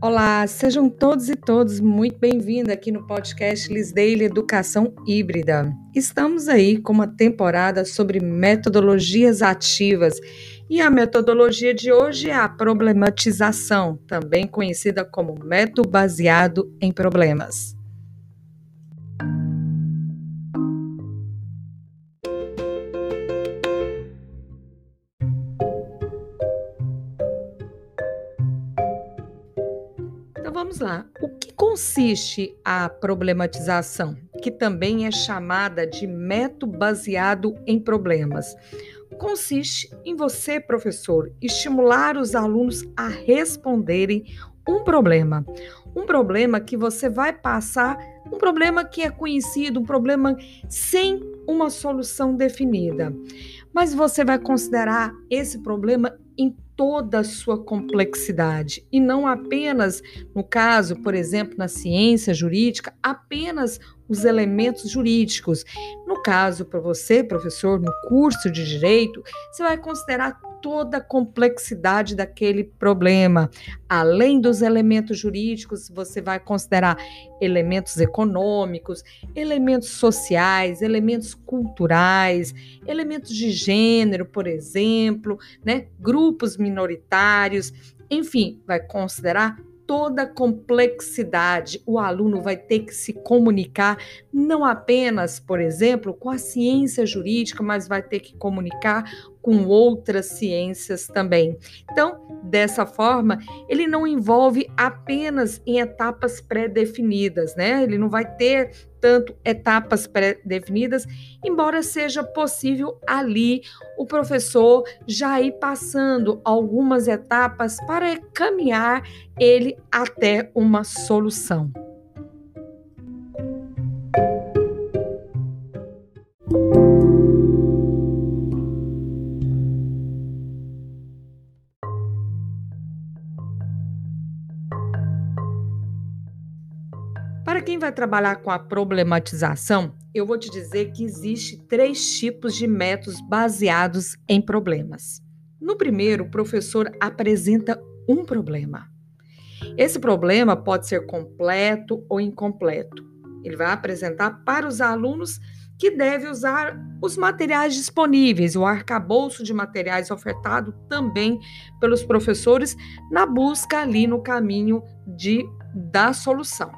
Olá, sejam todos e todas muito bem-vindos aqui no podcast Lisdeile Educação Híbrida. Estamos aí com uma temporada sobre metodologias ativas e a metodologia de hoje é a problematização, também conhecida como método baseado em problemas. Lá. O que consiste a problematização, que também é chamada de método baseado em problemas? Consiste em você, professor, estimular os alunos a responderem um problema. Um problema que você vai passar, um problema que é conhecido, um problema sem uma solução definida. Mas você vai considerar esse problema em toda a sua complexidade e não apenas, no caso, por exemplo, na ciência jurídica, apenas os elementos jurídicos. No caso, para você, professor, no curso de direito, você vai considerar toda a complexidade daquele problema. Além dos elementos jurídicos, você vai considerar elementos econômicos, elementos sociais, elementos culturais, elementos de gênero, por exemplo, né? grupos minoritários, enfim, vai considerar toda a complexidade. O aluno vai ter que se comunicar não apenas, por exemplo, com a ciência jurídica, mas vai ter que comunicar com outras ciências também. Então, dessa forma, ele não envolve apenas em etapas pré-definidas, né? Ele não vai ter tanto etapas pré-definidas, embora seja possível ali o professor já ir passando algumas etapas para caminhar ele até uma solução. Quem vai trabalhar com a problematização, eu vou te dizer que existe três tipos de métodos baseados em problemas. No primeiro, o professor apresenta um problema. Esse problema pode ser completo ou incompleto. Ele vai apresentar para os alunos que devem usar os materiais disponíveis, o arcabouço de materiais ofertado também pelos professores na busca ali no caminho de da solução.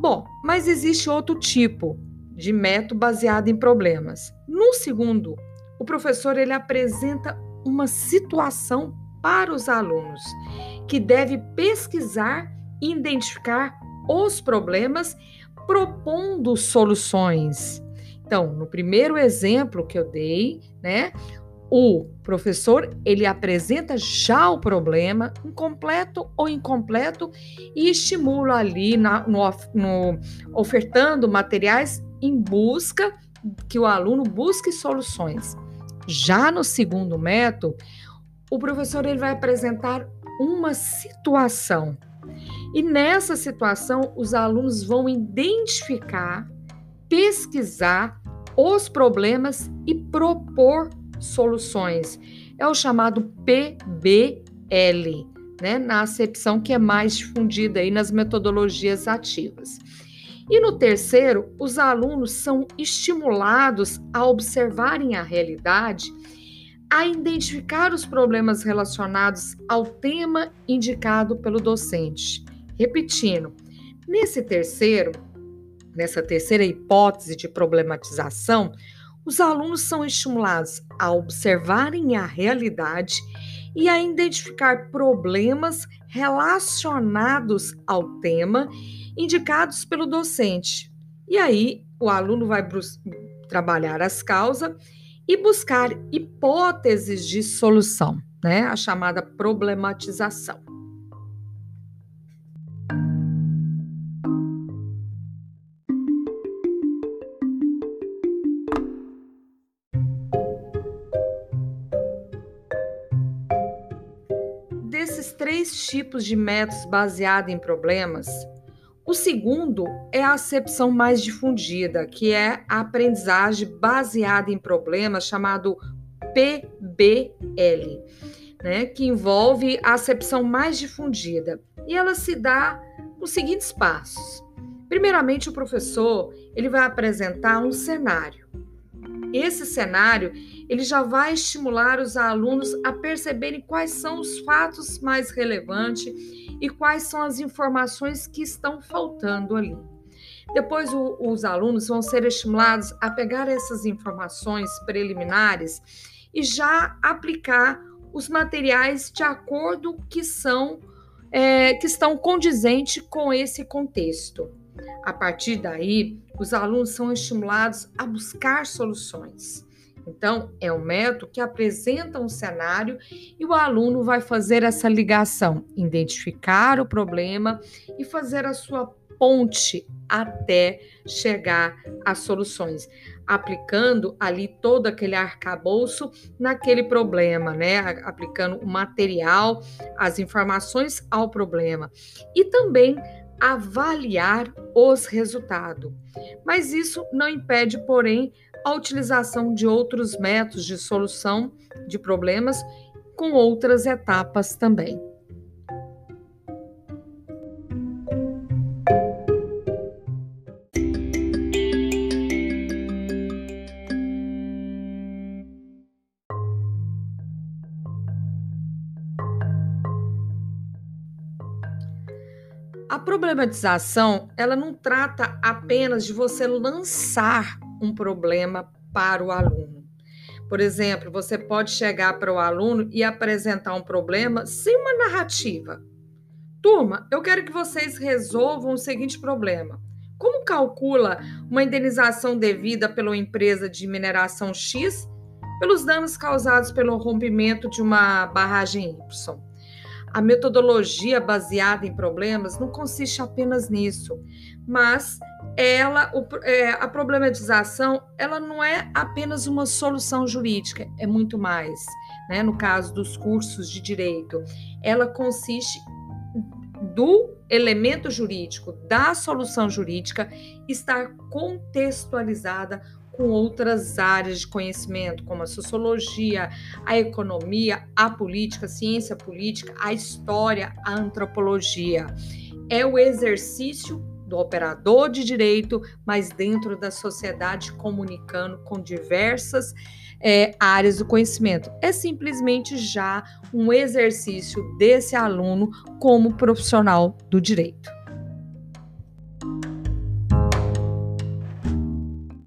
Bom, mas existe outro tipo de método baseado em problemas. No segundo, o professor ele apresenta uma situação para os alunos que deve pesquisar e identificar os problemas propondo soluções. Então, no primeiro exemplo que eu dei, né, o professor ele apresenta já o problema, incompleto ou incompleto, e estimula ali na, no, no, ofertando materiais em busca que o aluno busque soluções. Já no segundo método, o professor ele vai apresentar uma situação. E nessa situação, os alunos vão identificar, pesquisar os problemas e propor soluções. É o chamado PBL, né, na acepção que é mais difundida aí nas metodologias ativas. E no terceiro, os alunos são estimulados a observarem a realidade, a identificar os problemas relacionados ao tema indicado pelo docente. Repetindo, nesse terceiro, nessa terceira hipótese de problematização, os alunos são estimulados a observarem a realidade e a identificar problemas relacionados ao tema indicados pelo docente. E aí, o aluno vai trabalhar as causas e buscar hipóteses de solução, né? A chamada problematização. Três tipos de métodos baseados em problemas, o segundo é a acepção mais difundida, que é a aprendizagem baseada em problemas, chamado PBL, né, que envolve a acepção mais difundida. e ela se dá nos seguintes passos. Primeiramente, o professor ele vai apresentar um cenário. Esse cenário ele já vai estimular os alunos a perceberem quais são os fatos mais relevantes e quais são as informações que estão faltando ali. Depois, o, os alunos vão ser estimulados a pegar essas informações preliminares e já aplicar os materiais de acordo que são é, que estão condizentes com esse contexto. A partir daí, os alunos são estimulados a buscar soluções. Então, é um método que apresenta um cenário e o aluno vai fazer essa ligação, identificar o problema e fazer a sua ponte até chegar às soluções, aplicando ali todo aquele arcabouço naquele problema, né? Aplicando o material, as informações ao problema e também avaliar os resultados. Mas isso não impede, porém, a utilização de outros métodos de solução de problemas com outras etapas também. Problematização, ela não trata apenas de você lançar um problema para o aluno. Por exemplo, você pode chegar para o aluno e apresentar um problema sem uma narrativa. Turma, eu quero que vocês resolvam o seguinte problema. Como calcula uma indenização devida pela empresa de mineração X pelos danos causados pelo rompimento de uma barragem Y? A metodologia baseada em problemas não consiste apenas nisso, mas ela, o, é, a problematização, ela não é apenas uma solução jurídica, é muito mais. Né? No caso dos cursos de direito, ela consiste do elemento jurídico, da solução jurídica, estar contextualizada com outras áreas de conhecimento, como a sociologia, a economia, a política, a ciência política, a história, a antropologia. É o exercício do operador de direito, mas dentro da sociedade, comunicando com diversas é, áreas do conhecimento. É simplesmente já um exercício desse aluno como profissional do direito.